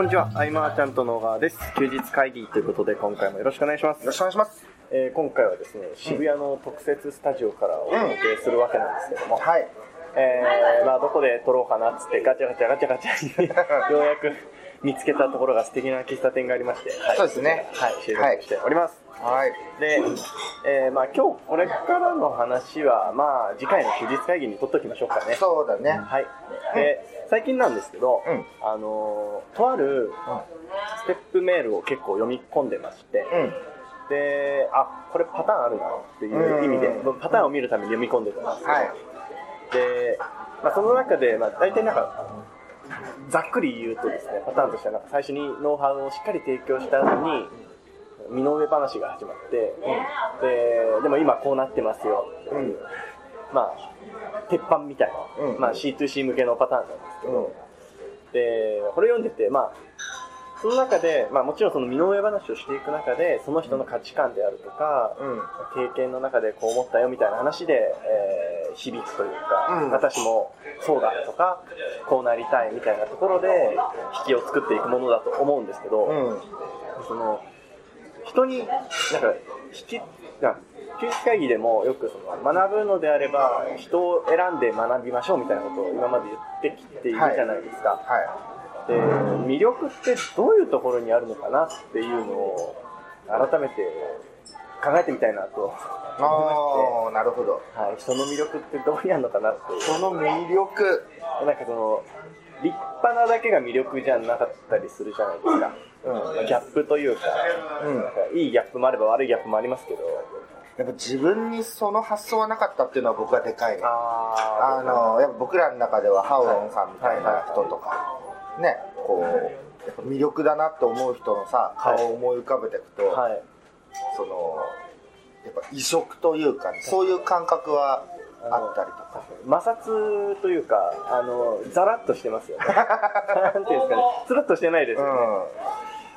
こんにちは、アイマーちゃんと野川です。休日会議ということで、今回もよろしくお願いします。よろしくお願いします。えー今回はですね、渋谷の特設スタジオからお届けするわけなんですけども、はい。えーまあ、どこで撮ろうかなっつって、ガチャガチャガチャガチャにようやく見つけたところが素敵な喫茶店がありまして、はいそうですねはい、収録しております。はい。で、えーまあ、今日これからの話は、まあ、次回の休日会議に撮っときましょうかね。そうだね。はい。で、最近なんですけど、うんあのーとあるステップメールを結構読み込んでまして、うん。で、あ、これパターンあるなっていう意味でう、パターンを見るために読み込んでたんですけど、はい。で、まあ、その中で、まあ、大体なんか、ざっくり言うとですね、パターンとしてはなんか最初にノウハウをしっかり提供した後に、身の上話が始まって、で、でも今こうなってますよっていう、まあ、鉄板みたいな、うんまあ C2C 向けのパターンなんですけど、うん。で、これ読んでて、まあ、その中で、まあもちろんその身の上話をしていく中で、その人の価値観であるとか、うん。経験の中でこう思ったよみたいな話で、えー響くというか、うん私もそうだとか、こうなりたいみたいなところで、引きを作っていくものだと思うんですけど、うん。その、人に、なんか、引き、な休日会議でもよくその学ぶのであれば、人を選んで学びましょうみたいなことを今まで言ってきているじゃないですか。はで魅力ってどういうところにあるのかなっていうのを改めて考えてみたいなと思いい。ああ、なるほど。はい、人の魅力ってどこにあるのかなっていうその魅力。なんかその立派なだけが魅力じゃなかったりするじゃないですか、うん。ギャップというか,、うん。いいギャップもあれば悪いギャップもありますけど。やっぱ自分にその発想はなかったっていうのは僕はでかいね。ああの、やっぱ僕らの中ではハオロンさんみたいな人とか、ね、こう、やっぱ魅力だなって思う人のさ、顔を思い浮かべていくと、はい。その、やっぱ異色というか、そういう感覚はあったりとか。摩擦というかあのザラッとしてますよね。なんていうんですかね。つるっとしてないですよね、うん。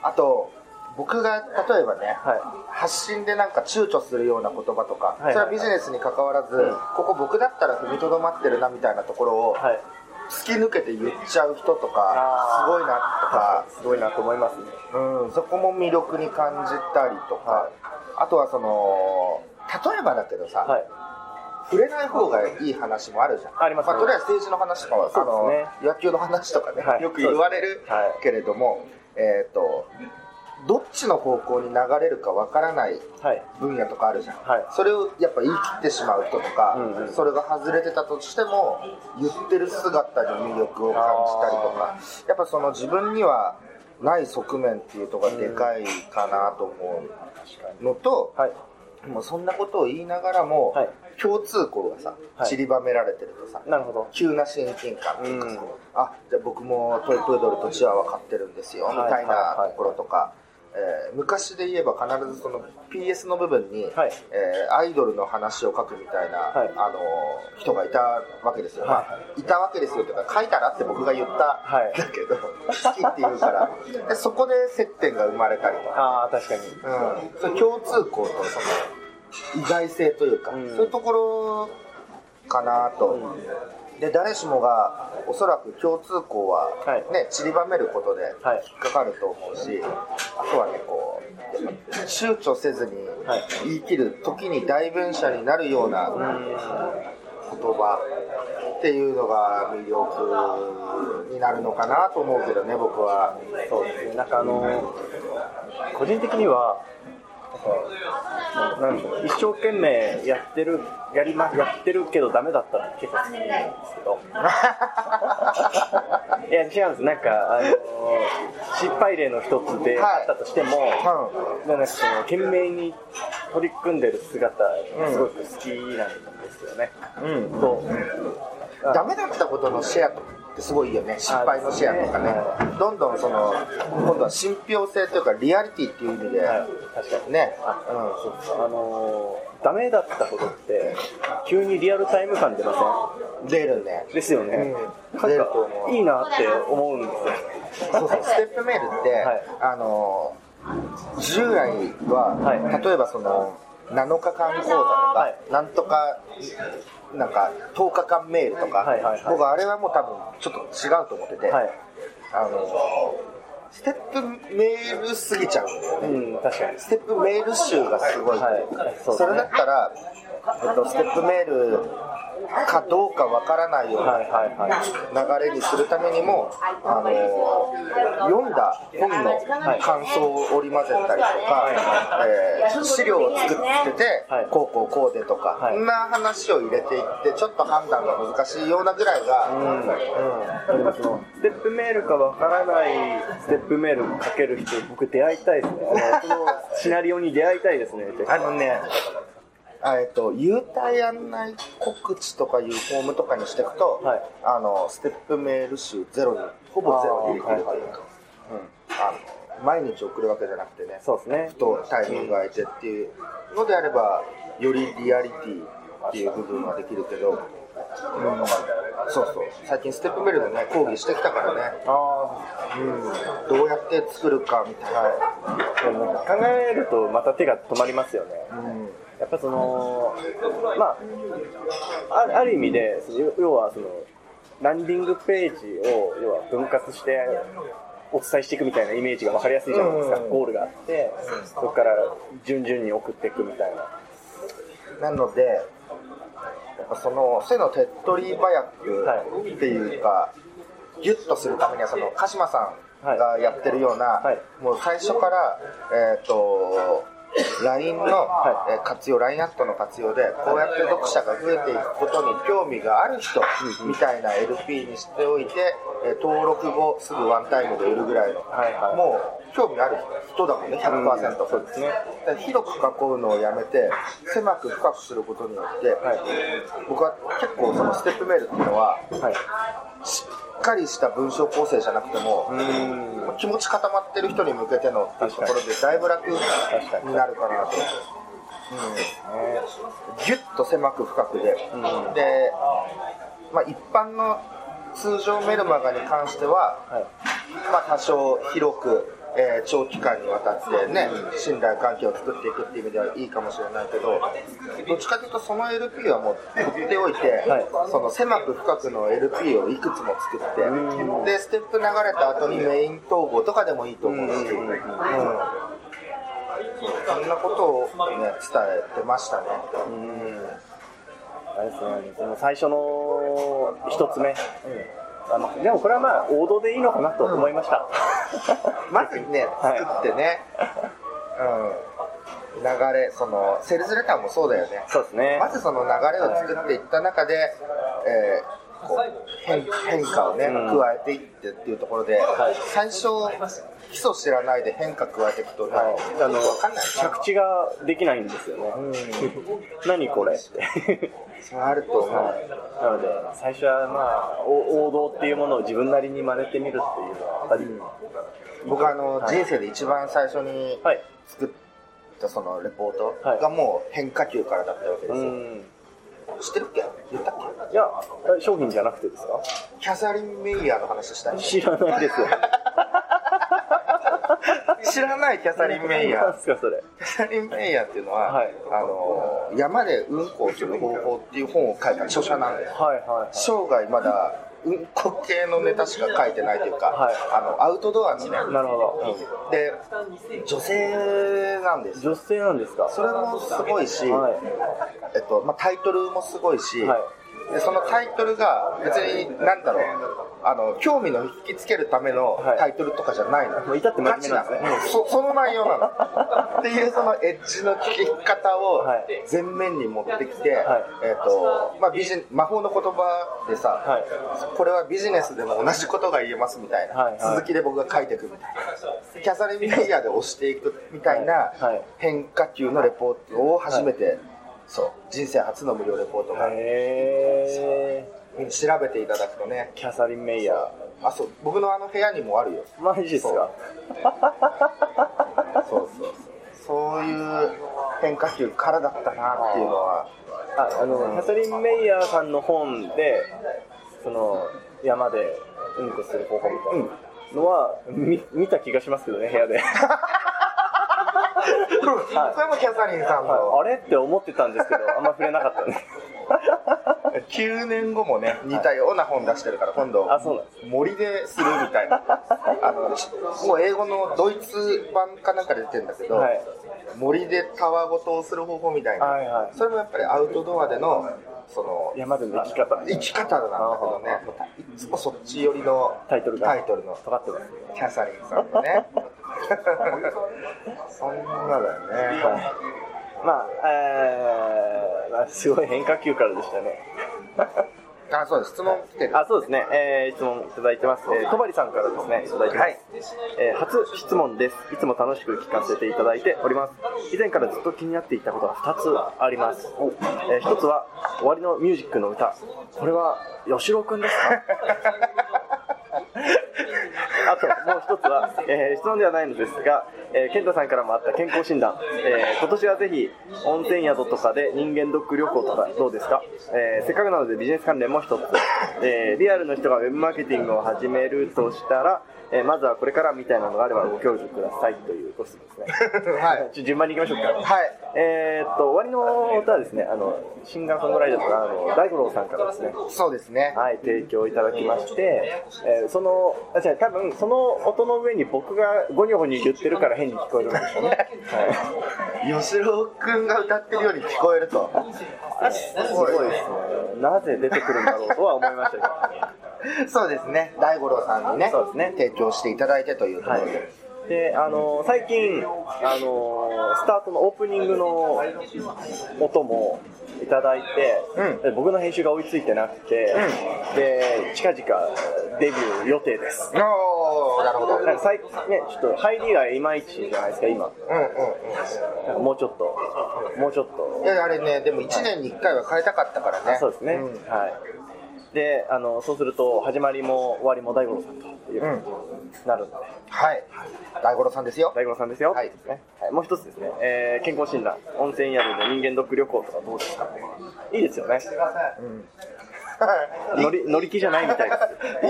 あと、僕が例えばね、はい。発信でなんか躊躇するような言葉とか、いはいそれはビジネスに関わらず、うん。ここ僕だったら踏みとどまってるなみたいなところをはい。突き抜けて言っちゃう人とかすごいなとか、すごいなと思いますね。うん、そこも魅力に感じたりとか、はい。あとはその例えばだけどさ、はい。触れない方がいい話もあるじゃん。ありますね。あ、とりあえず政治の話とかね。あの野球の話とかね、はい。よく言われるはい。けれども、えっ、とどっちの方向に流れるかわからないはい。分野とかあるじゃん、はい。それをやっぱ言い切ってしまう人とか、うんうん。それが外れてたとしても言ってる姿に魅力を感じたりとかやっぱその自分にはない側面っていうところがでかいかなと思うのと、はいもうそんなことを言いながらも、はい共通項がさはい。散りばめられてるとさ、なるほど。急な親近感っていうかさ、うん。あじゃあ僕もトイプードルとチワワ飼ってるんですよ、はい。みたいなところとか、えー昔で言えば必ずその PS の部分に、はい。えーアイドルの話を書くみたいな、はい。あのー人がいたわけですよ、はい。まあ、いたわけですよとか書いたらって僕が言ったはい。だけど、好きって言うから。でそこで接点が生まれたりとか、ああ確かに。うん、それ共通項とその意外性というか、うん。そういうところかなと、で誰しもがおそらく共通項は、はい。ね散りばめることではい。引っかかると思うし、あとはねこう躊躇せずにはい。言い切る時に代弁者になるようなうん言葉っていうのが魅力になるのかなと思うけどね僕は。そうですね。なんかあの個人的にはかなんでしょう一生懸命やってるやりまやってるけどダメだったら結構好きなんですけど。いや違うんです。なんかあの失敗例の一つではい。あったとしても、なんかその懸命に取り組んでる姿がすごく好きなんですよね、うん。と。ダメだったことのシェアってすごいよね。失敗のシェアとかね。はどんどんその今度は信憑性というかリアリティっていう意味で、はい、確かに。ね。あそうですあのーダメだったことって急にリアルタイム感出まうん、出るね。せんですよね、うん。出ると思ういいなって思うんですよ。そうそう。ステップメールって、はい。あの従来は、はい。例えばその7日間講座とか、はい。なんとかなんか10日間メールとか、はいはいはい。僕あれはもう多分ちょっと違うと思ってて、はい。あのステップメールすぎちゃう。うん確かに。ステップメール集がすごい、はい。そそれだったら、えっと、ステップメールかどうかわからないようはいはいはい。な流れにするためにも、あの読んだ本の感想を織り交ぜたりとか、えー資料を作ってて、はい。こうこうこうでとか、はい。そんな話を入れていってちょっと判断が難しいようなぐらいが、うん。でもそのステップメールかわからないステップメールかける人僕出会いたいですね。そのシナリオに出会いたいですね。あのね、あえっと、優待案内告知とかいうフォームとかにしていくと、はい。あのステップメール集ゼロにほぼゼロにできるというか、はいうん、毎日送るわけじゃなくてね。そうですね。ふとタイミングが空いてっていうのであればよりリアリティっていう部分はできるけど、うん、そうそう。最近ステップメールでね講義してきたからね、あうん、どうやって作るかみたいな、あでもなんか考えるとまた手が止まりますよね。うんやっぱそのまああある意味でその要要はそのランディングページを要は分割してお伝えしていくみたいなイメージが分かりやすいじゃないですか、うん。ゴールがあってそこから順々に送っていくみたいな。なので、やっぱその背の手っ取り早くっていうか、ギュッとするためには、その鹿島さんがやってるような、はい。もう最初から、えっ、と、LINE の、活用、LINE アットの活用で、こうやって読者が増えていくことに興味がある人みたいな LP にしておいて、えー登録後すぐワンタイムで売るぐらいの、はいはい。もう興味ある人だもんね、100%。うん。そうですね。で広く囲うのをやめて狭く深くすることによって、はい。僕は結構そのステップメールっていうのははい。しっかりした文章構成じゃなくても、うーん気持ち固まってる人に向けてのっていうところでだいぶ楽になるかなと。うん、ギュッと狭く深くで、ん。で、まあ、一般の通常メルマガに関しては、はい。まあ、多少広く、えー長期間にわたってね、信頼関係を作っていくっていう意味ではいいかもしれないけど、どっちかというとその LP はもう取っておいて、はい。その狭く深くの LP をいくつも作って、で、ステップ流れた後にメイン統合とかでもいいと思うし、うん。そんなことをね、伝えてましたね。うん。あれですね、その最初の一つ目、あのでもこれはまあ王道でいいのかなと思いました。まずね、はい作ってね、うん、流れ、その、セールスレターもそうだよね。そうですね。まずその流れを作っていった中で、えーこう変変化をね、うん加えていってっていうところで、最初、基礎知らないで変化加えていくと、はい、あのわかんない着地ができないんですよね。何これって。それあると思う。はい、なので最初はまあお王道っていうものを自分なりに真似てみるっていうのはやっぱり、僕あの、はい人生で一番最初にはい。作ったそのレポートはいがもう変化球からだったわけでうすよ。ん。知ってるっけ？言ったっいや商品じゃなくてですか？けキャサリン・メイヤーの話したい知らないです。知らないキャサリン・メイヤーなんすかそれ？キャサリン・メイヤーっていうのは、はいあの山でうんこをする方法っていう本を書いた著者なんですはいはいはい。生涯まだうんこ系のネタしか書いてないというか、はい。あのアウトドアのね。なるほど。で女性なんです。女性なんですか？それもすごいし、はい。えっとまあ、タイトルもすごいし、はい。でそのタイトルが別に何だろうあの興味の引きつけるためのはい。タイトルとかじゃないの、もう至って真面目なんですね。そ その内容なの。っていうそのエッジの聞き方をはい。前面に持ってきて、はい。えっとまあ、ビジ魔法の言葉でさ、はい。これはビジネスでも同じことが言えますみたいな、はいはい。続きで僕が書いていくみたいな。キャサリン・メイヤーで押していくみたいなはい。はい。変化球のレポートを初めて、そう。人生初の無料レポートが、へえ。調べていただくとね。キャサリンメイヤー。あそう。僕のあの部屋にもあるよ。マジですか？そう。そうそうそう。いう変化球からだったなっていうのは。ああの、キャサリン・メイヤーさんの本でその山でうんこする方法みたいなのは、み見た気がしますけどね部屋で それもキャサリンさんはいと、あれ？って思ってたんですけど、あんま触れなかったね。9年後もね、似たような本出してるから、今度あ、そうなんです。森でするみたいな。あの、ちもう英語のドイツ版かなんかで出てるんだけど、はい。森でたわごとをする方法みたいな、はいはいそれもやっぱりアウトドアでの、その、山での生き方。生き方なんだけどね、いつもそっち寄りのタイトルがタイトルの尖ってます。キャサリンさんのね。そんなだよね。まあ、えー、まあ、すごい変化球からでしたね。あ、そうです。質問来てる。あ、そうですね。えー、質問いただいてます。えー、とばりさんからですね、いただいてます。えー初質問です。いつも楽しく聞かせていただいております。以前からずっと気になっていたことが2つあります。えー、1つは、終わりのミュージックの歌。これは、吉郎くんですか？あともう一つは、えー質問ではないのですが、えー、健太さんからもあった健康診断、えー今年はぜひ温泉宿とかで人間ドック旅行とかどうですか、えーせっかくなのでビジネス関連も一つ、えーリアルの人がウェブマーケティングを始めるとしたら、えーまずはこれからみたいなのがあればご教授くださいというご質問ですね はい。ちょ順番に行きましょうかはい。えーっと終わりの歌はですねあのシンガーソングライターとかあの大五郎さんからですねそうですね。はい、提供いただきまして、えーその、あ、違う、多分その音の上に僕がゴニョゴニョ言ってるから変に聞こえるんでしょうね。はい。吉郎くんが歌ってるように聞こえると。すごいですね。なぜ出てくるんだろうとは思いましたけど。そうですね。大五郎さんにね、そうですね提供していただいてというところで。はい。で、あの最近、あのスタートのオープニングの音もいただいて、うんで僕の編集が追いついてなくて、で、近々デビュー予定です。おー、なるほど。うんなんか最近ね、ちょっと入りがいまいちじゃないですか、今。うんなんかもうちょっと、もうちょっとうん。い。や、あれね、でも1年に1回は変えたかったからね。そうですね、んはい。で、あの、そうすると、始まりも終わりも大五郎さんという感じになるので、はい。大五郎さんですよ。大五郎さんですよ。はい。ね。はい。もう一つですね、えー健康診断、温泉宿で人間ドック旅行とかどうですか？いいですよね。乗り乗り気じゃないみたいで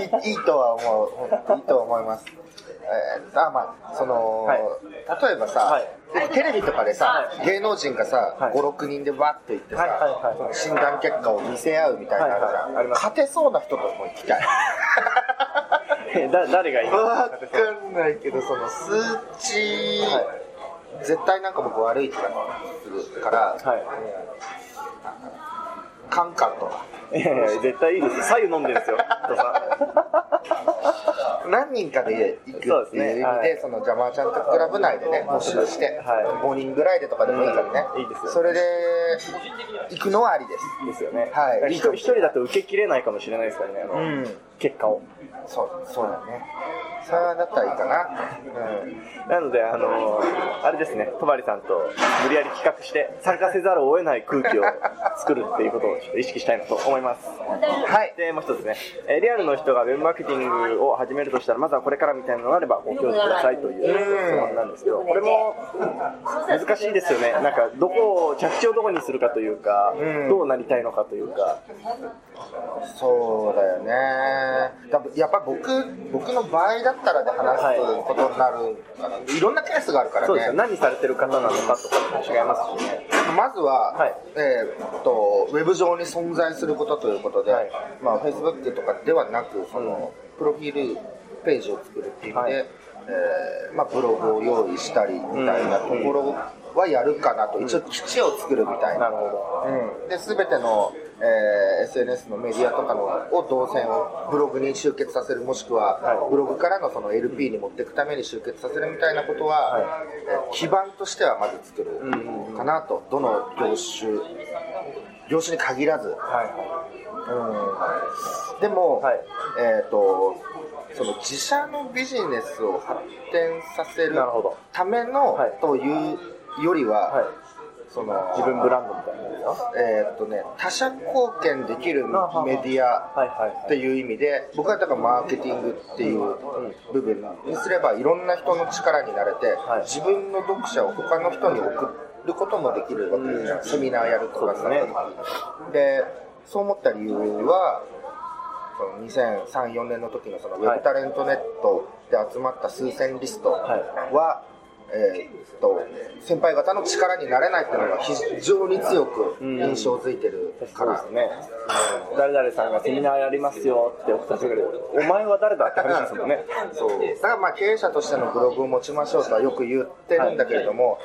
す。いいいいとは思う。いいと思います。えー、あまあ、その、はい例えばさ、はいテレビとかでさ、芸能人がさ、はい5、6人でわっと行ってさ、はいはいはいその診断結果を見せ合うみたいなのあるじゃん、はい勝てそうな人とも行きたい。えだ誰がいいわかんないけど、その数値、は絶対なんか僕悪い気がするから、はい。カンカンとか。いやいや、絶対いいですよ。左右飲んでるんですよ、何人かで行くっていう意味で、はいそのジャマーちゃんとクラブ内でね、募集して、はい5人ぐらいでとかでもいいからね、うんいいですよそれで行くのはありです。ん。ですよね。はい一人だと受けきれないかもしれないですからね、あの、うん結果を。そう、そうだね。それだったらいいかな。うん。なので、あのあれですね、戸張さんと無理やり企画して、参加せざるを得ない空気を作るっていうことをちょっと意識したいなと思います。はい。で、もう一つね、えーリアルの人がウェブマーケティングを始めるとしたら、まずはこれからみたいなのがあればご教授くださいという質問なんですけど、これも難しいですよね。なんか、どこを、着地をどこにするかというかうん、どうなりたいのかというか、そうだよね。だやっぱ僕、僕の場合だったらで話すことになるかな。いろんなケースがあるからそうです。何されてる方なのかとかも違いますしね。まずは、はいえーっと、ウェブ上に存在することということで、はいまあ、Facebook とかではなく、その、プロフィールページを作るっていう意味で、はいえーまあ、ブログを用意したりみたいなところはやるかなと、一応基地を作るみたいな。なるほど。うん、で全ての、えー SNS のメディアとかのを動線をブログに集結させるもしくは、はい。ブログからのその LP に持っていくために集結させるみたいなことは、はい。えー基盤としてはまず作るうんかなと、どの業種業種に限らず、はいうん、でも、はい。えっ、とその自社のビジネスを発展させる。ための、はい。というよりは、はい。その自分ブランドみたいなえーっとね、他者貢献できるメディアはいはいっていう意味で、僕はだからマーケティングっていう部分にすれば、いろんな人の力になれて、はい。自分の読者を他の人に送ることもできるわけん、セミナーやるとかさ、ね。でそう思った理由は、その2003、4年の時のそのウェブタレントネットで集まった数千リストは、えーっと先輩方の力になれないっていうのが非常に強く印象づいてるから、そうですね、誰々さんがセミナーやりますよってお伝えしてくれるお前は誰だって話ですもんね。そう。だからまあ経営者としてのブログを持ちましょうとはよく言ってるんだけれども、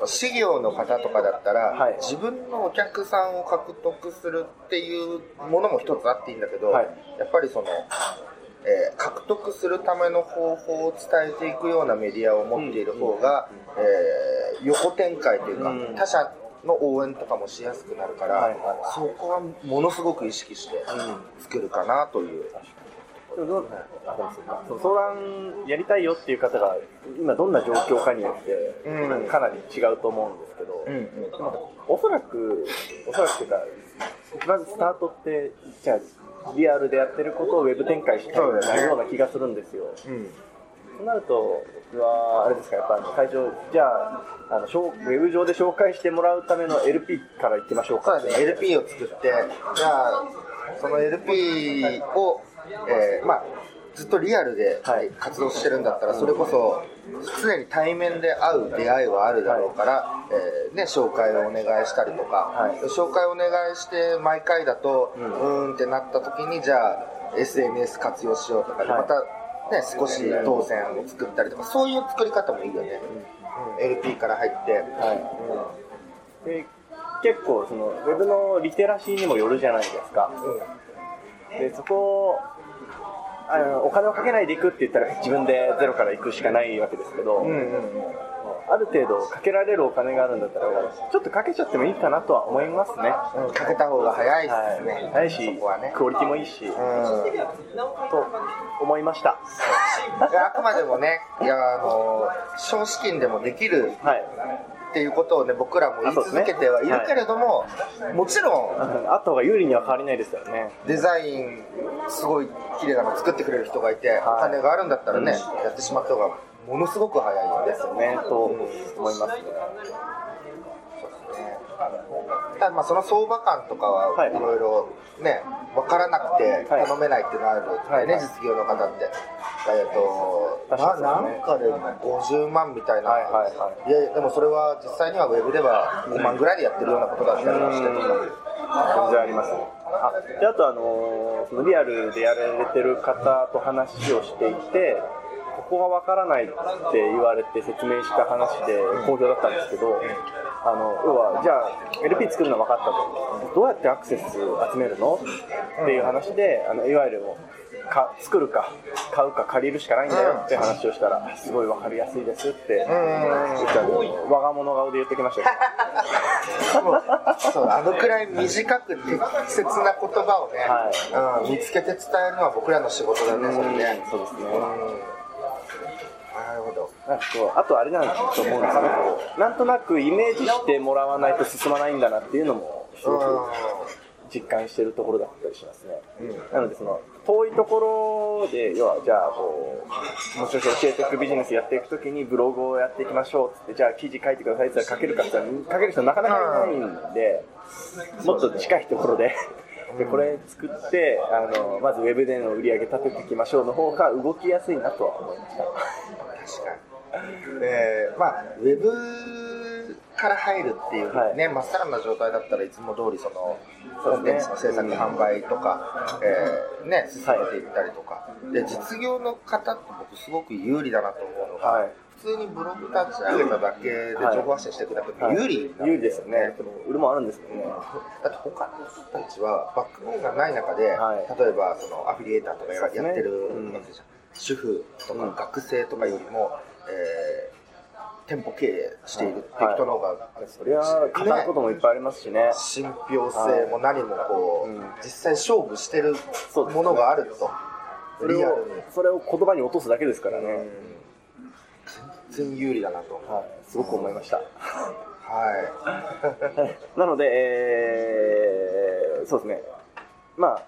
うん、事業の方とかだったら、はい。自分のお客さんを獲得するっていうものも一つあっていいんだけど、はい。やっぱりその、えー獲得するための方法を伝えていくようなメディアを持っている方が、えー横展開というか、うん。他社の応援とかもしやすくなるから、はいはいそこはものすごく意識して作るかなという。でもどうあそうやりたいよっていう方が今どんな状況かによってうん。かなり違うと思うんですけど、うんうん。おそらくおそらくというかまずスタートってじゃあリアルでやってることをウェブ展開したよねなような気がするんですよ。うん。となると僕はあれですかやっぱ最初じゃああのウェブ上で紹介してもらうための LP からいきましょうか。そうだね、LP を作って、じゃあ、その LP を、えーまあ、ずっとリアルではい。活動してるんだったら、それこそ、常に対面で会う出会いはあるだろうから、えーね、紹介をお願いしたりとか、はい。紹介をお願いして、毎回だと、ううんーんってなった時に、じゃあ、SNS 活用しようとかで、はい。また、ね、少し当選を作ったりとか、そういう作り方もいいよね。うん。LP から入って、はい。で結構そのウェブのリテラシーにもよるじゃないですか。でそこをあのお金をかけないでいくって言ったら自分でゼロから行くしかないわけですけど、うんうんうん。ある程度かけられるお金があるんだったらちょっとかけちゃってもいいかなとは思いますね、うんかけた方が早いですね。はい、早いしね。クオリティもいいし、うん。と思いました。あくまでもね、いやあの少資金でもできるはいっていうことをね、僕らも言い続けてはいるけれども、もちろんあった方が有利には変わりないですよね。デザインすごい綺麗なの作ってくれる人がいて、お金があるんだったらね、やってしまった方がものすごく早いんですすよね。と思います。ねね。ただまあその相場感とかははい。いろいろね、分からなくてはい。頼めないっていうのがあるんでね、はい。はい実業の方って。えっと、ななんかで50万みたいな、はいはいはい。いやでもそれは実際にはウェブでは5万ぐらいでやってるようなことだったりもしてとか、全然ありますあであとあのーそのリアルでやられてる方と話をしていてここがわからないって言われて説明した話で好評だったんですけど、あの要はじゃあ LP 作るの分かったと。どうやってアクセス集めるの？っていう話であのいわゆるもうか作るか買うか借りるしかないんだよって話をしたらすごい分かりやすいですって言ったの我が物顔で言ってきましたよ。そうあのくらい短く適切な言葉をね、うん、見つけて伝えるのは僕らの仕事だね、それね。そうですね。うんなるほど。なんかこうあとあれなんだと思うんですけどなんとなくイメージしてもらわないと進まないんだなっていうのもすごく実感してるところだったりしますね、なのでその遠いところで要はじゃあこうもしかして教えていくビジネスやっていくときにブログをやっていきましょうっつってじゃあ記事書いてくださいって言ったら書けるかって言ったら書ける人なかなかいないんでもっと近いところで。でこれ作ってあのまずウェブでの売り上げ立てていきましょうの方が動きやすいなとは思いました確かに。えー、まあ、ウェブから入るっていうね、まっさらな状態だったらいつも通りその、コンテンツの制作、販売とか、えー、ね、進めていったりとか。で、実業の方って僕すごく有利だなと思うのが、はい。普通にブログ立ち上げただけで情報発信してい。くだけで有利有利ですよね。売るもんあるんですよね。だって他の人たちはバックボーンがない中で、はい。例えばそのアフィリエーターとかやってるうんわけじゃん、主婦とかうん学生とかよりも、えー店舗経営しているっていう人の方が、そりゃ語ることもいっぱいありますしね。信憑性も何もこう、うん。実際勝負してるものがあると、それをリアルに、それを言葉に落とすだけですからね。全然有利だなと、はい、すごく思いました。は なので、えーそうですね。まあ、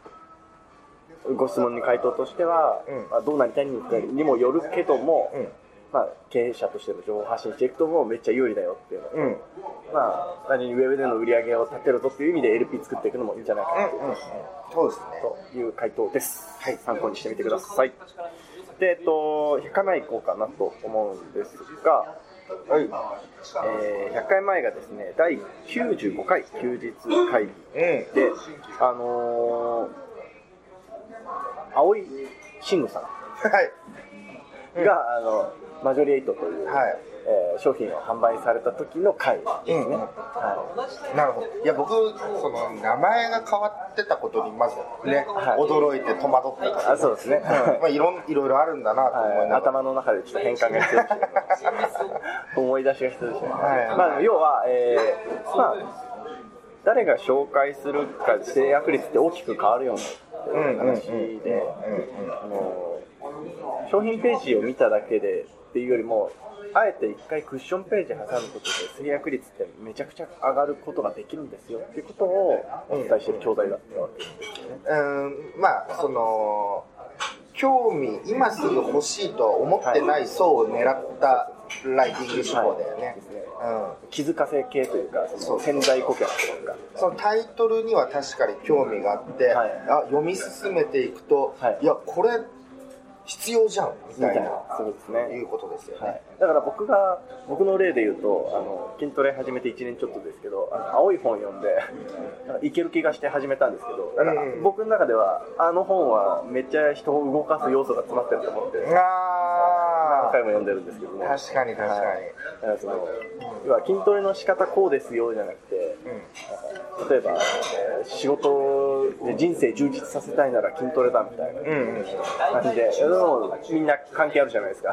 ご質問に回答としては、うんまあ、どうなりたいにもよるけども、まあ、経営者としての情報を発信していくともうめっちゃ有利だよっていうのと、うんうんまあ、何にウェブでの売り上げを立てるぞっていう意味で LP 作っていくのもいいんじゃないかなうんそうですねという回答です。はい参考にしてみてください。で、えっと、100回前行こうかなと思うんですが、はい。えー100回前がですね、第95回休日会議うん。で、あのー、青井慎吾さんはい。が、あの、マジョリエイトという、はい。えー商品を販売された時の回ですね。うんうんはなるほど。いや、僕、その、名前が変わってたことに、まずね、はい驚いて戸惑った。あ、そうですね。まあ、いろん、いろいろあるんだなと思いはい、ながら。頭の中でちょっと変換が必要でしたね思い出しが必要でしたね、はいまあ、要は、えーまあ、誰が紹介するかで制約率って大きく変わるような話で、あの商品ページを見ただけでっていうよりもあえて一回クッションページ挟むことで制約率ってめちゃくちゃ上がることができるんですよっていうことをお伝えしている教材だったわけですよね。うん、まあ、その、興味、今すぐ欲しいとは思ってない層を狙ったライティング手法だよね。うん。気づかせ系というかその潜在顧客とか。そのタイトルには確かに興味があって、はい。あ読み進めていくと、はい。い、やこれ必要じゃんみみたいな。そうですね。いうことですよね、はい、だから僕が僕の例で言うとあの筋トレ始めて1年ちょっとですけどあの青い本読んでいける気がして始めたんですけどだからうん。僕の中ではあの本はめっちゃ人を動かす要素が詰まってると思って。何あ回も読んでるんですけどねあ確かに確かに、はいその要は筋トレの仕方こうですよじゃなくて例えば、えー仕事で人生充実させたいなら筋トレだみたいなうん、うん。うん感じで、でもみんな関係あるじゃないですか。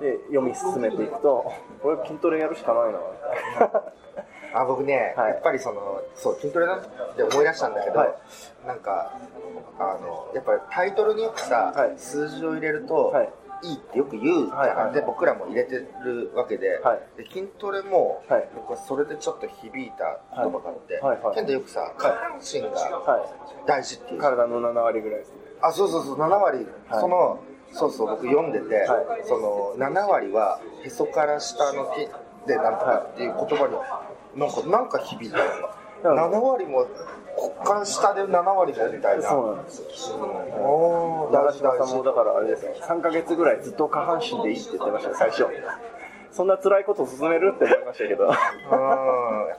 で、読み進めていくと、これ筋トレやるしかないな、みたいな。あ僕ね、はい。やっぱりそのそう筋トレだって思い出したんだけど、はい。なんかあのやっぱりタイトルによくさ、はい。数字を入れると、はいい、いってよく言うはいはいで僕らも入れてるわけで,、はい。で筋トレも、はい。僕はそれでちょっと響いた言葉があって、はい。はい。けどよくさ下半身がは大事っていい。う、体の7割ぐらいですね。あそうそうそう7割、はい。そのそうそう僕読んでて、はその7割はへそから下の手でなんとかっていう言葉になんかなんか響いた。のはい7割もこっから下で7割もみたいなそうなんですよ。長嶋さんもだからあれですね、3ヶ月ぐらいずっと下半身でいいって言ってましたよ、最初。そんな辛いことを進めるって思いましたけど。うん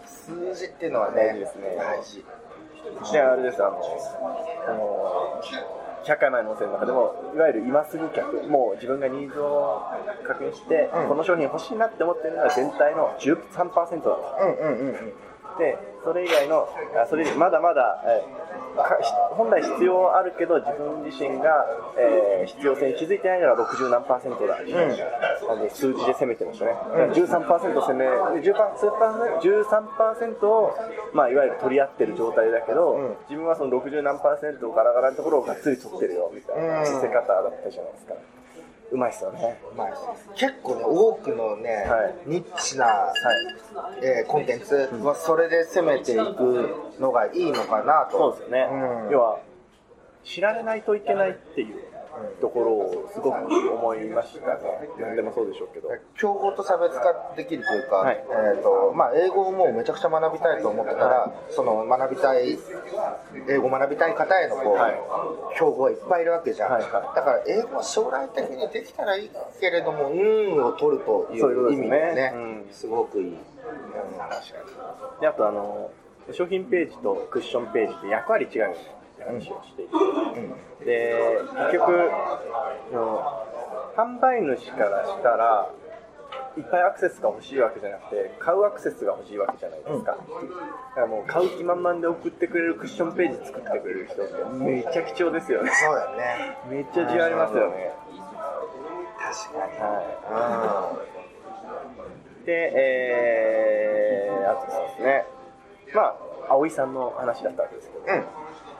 数字っていうのはね大事ですね大事で、あれです、あの、あの100回前の音声の中でも、いわゆる今すぐ客、もう自分がニーズを確認して、うんこの商品欲しいなって思ってるのは全体の13%だと。うんうんうんうんで、それ以外の、あそれまだまだ、えーか本来必要あるけど、自分自身が、えー必要性に気づいてないなら60何パーセントだ、みたいな感じで数字で攻めてましたね。うん。13%攻め、で 10%, 13%を、まあ、いわゆる取り合ってる状態だけど、うん。自分はその60何パーセントガラガラのところをがっつり取ってるよ、みたいなうん。見せ方だったじゃないですか。うまいっすよね。まあ、結構ね多くのね、はいニッチな、はい。えーコンテンツはそれで攻めていくのがいいのかなとそうですよね。うん要は、知られないといけないっていうところをすごく思いましたね。何でもそうでしょうけど。競合と差別化できるというか、はい。えーとまあ、英語をもうめちゃくちゃ学びたいと思ってたら、その学びたい英語を学びたい方へのこう、はい。競合がいっぱいいるわけじゃん、はいはい。だから英語は将来的にできたらいいけれども運を取るといそう意ですね。味でねうん。すごくいい、うん確かに。で、あとあの、商品ページとクッションページって役割違うよねって話をしていて。うんで、結局、販売主からしたら、いっぱいアクセスが欲しいわけじゃなくて、買うアクセスが欲しいわけじゃないですか。だからもう買う気満々で送ってくれるクッションページ作ってくれる人ってめっちゃ貴重ですよね。そうだよねめっちゃ需要ありますよね。確かにはうい。で、えー、あとそうですね。まあ、葵さんの話だったわけですけど、んうん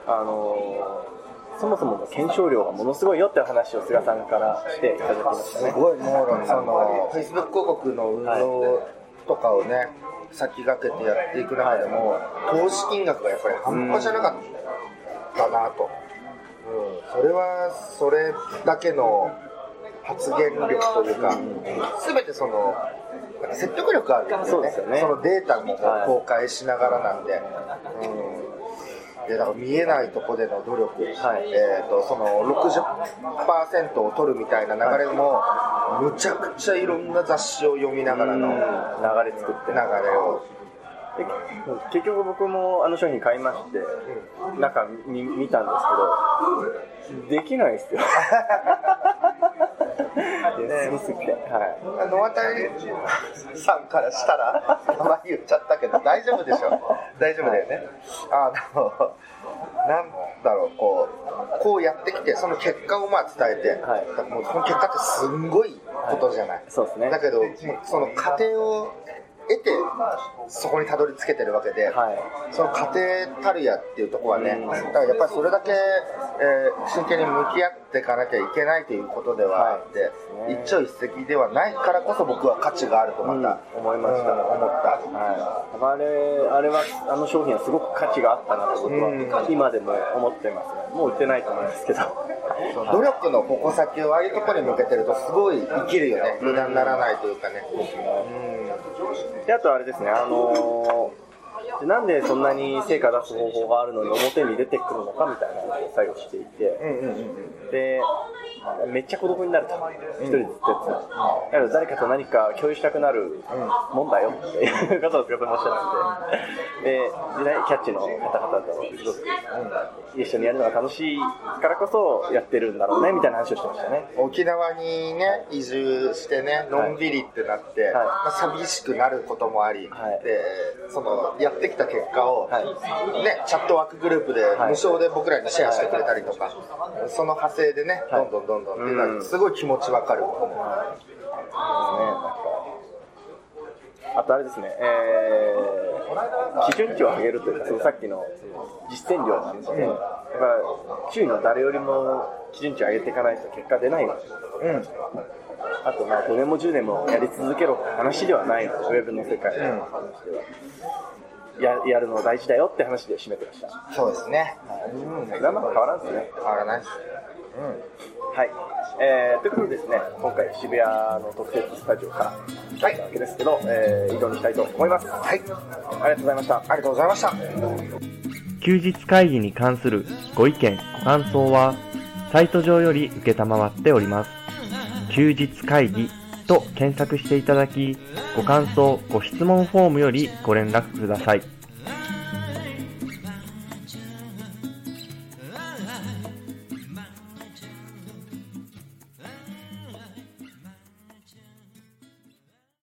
あのーそもそもの検証量がものすごいよっていう話を菅さんからしていただきましたね。すごいもうその。Facebook 広告の運用とかをね、先駆けてやっていく中でも、投資金額がやっぱり半端じゃなかったなと、うん、それはそれだけの発言力というか、すべてそのなんか説得力あるよね。そうですよね。そのデータもはい。公開しながらなんで、うんでだから見えないとこでの努力、はい。えー、とその60%を取るみたいな流れも、むちゃくちゃいろんな雑誌を読みながらの流流れ作って。れを、で結局僕もあの商品買いまして、中見見たんですけど、できないですよ。すごすぎて。はい。野渡さんからしたら、名前言っちゃったけど、大丈夫でしょ、大丈夫だよね。あのなんだろう、こう、こうやってきて、その結果をまあ伝えて、はいもうその結果ってすんごいことじゃない。そうですね。だけど、その過程を得て、そこにたどり着けてるわけで、はい。その過程たるやっていうところはね、うん。だからやっぱりそれだけ、えー真剣に向き合っていかなきゃいけないということではあって、はい。一朝一夕ではないからこそ僕は価値があるとまた、うん。思いました。うん思った。はい、あれあれはあの商品はすごく価値があったなと僕は今でも思ってます。ねもう売ってないと思いますけど。努力の矛先をああいうところに向けてるとすごい生きるよね。無駄にならないというかね、であとあれですねあのーでなんでそんなに成果出す方法があるのに表に出てくるのかみたいな話を最後していて、でめっちゃ孤独になると一人でずっとやってた。だから誰かと何か共有したくなるもんだよっていうことをずっとおっしゃるんで。でキャッチの方々とすごく一緒にやるのが楽しいからこそやってるんだろうねみたいな話をしてましたね。沖縄にね移住してねのんびりってなって、はい。まあ、寂しくなることもあり、はい。でそのやってきた結果を、はい。ね、チャットワークグループではい無償で僕らにシェアしてくれたりとか、その派生でね、はい。どんどんどんどんっていうん。はすごい気持ちわかる、ね。なん。かあとあれですね、えー、基準値を上げるというか、そのさっきの実践量なんですけど、やっぱ周囲の誰よりも基準値を上げていかないと結果出ないので、うん。あとまあ5年も10年もやり続けろって話ではないので、ウェブの世界の話で。は。ややるの大事だよって話で締めてました。そうですね、うん、変わらんですね。変わらないです、はい。えー、ということでですね、今回渋谷の特設スタジオから来たわけですけど、えー、移動にしたいと思います。はいありがとうございました。ありがとうございました休日会議に関するご意見、ご感想は、サイト上より受けたまわっております。休日会議と検索していただき、ご感想、ご質問フォームよりご連絡ください。